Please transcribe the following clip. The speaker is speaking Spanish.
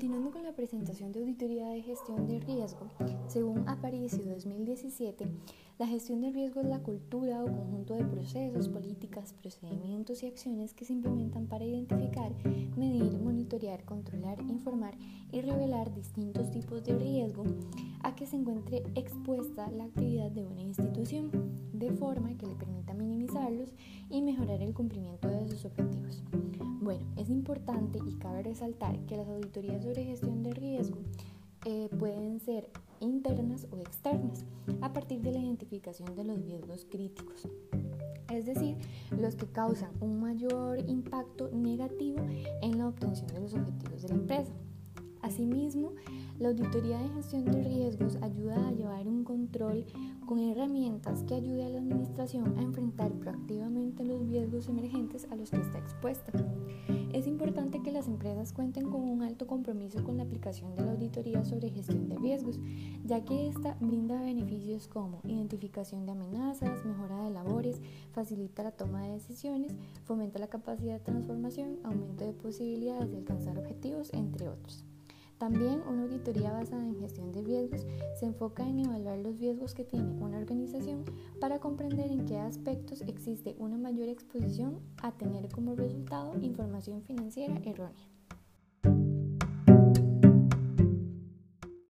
Continuando con la presentación de auditoría de gestión de riesgo, según Aparicio 2017, la gestión de riesgo es la cultura o conjunto de procesos, políticas, procedimientos y acciones que se implementan para identificar, medir, monitorear, controlar, informar y revelar distintos tipos de riesgo a que se encuentre expuesta la actividad de una institución, de forma que le permita minimizarlos y mejorar el cumplimiento de sus objetivos. Bueno, es importante y cabe resaltar que las auditorías sobre gestión de riesgo eh, pueden ser internas o externas a partir de la identificación de los riesgos críticos, es decir, los que causan un mayor impacto negativo en la obtención de los objetivos de la empresa. Asimismo, la auditoría de gestión de riesgos ayuda a llevar un control con herramientas que ayude a la administración a enfrentar proactivamente los riesgos emergentes a los que está expuesta. Es importante que las empresas cuenten con un alto compromiso con la aplicación de la auditoría sobre gestión de riesgos, ya que esta brinda beneficios como identificación de amenazas, mejora de labores, facilita la toma de decisiones, fomenta la capacidad de transformación, aumento de posibilidades de alcanzar objetivos. También una auditoría basada en gestión de riesgos se enfoca en evaluar los riesgos que tiene una organización para comprender en qué aspectos existe una mayor exposición a tener como resultado información financiera errónea.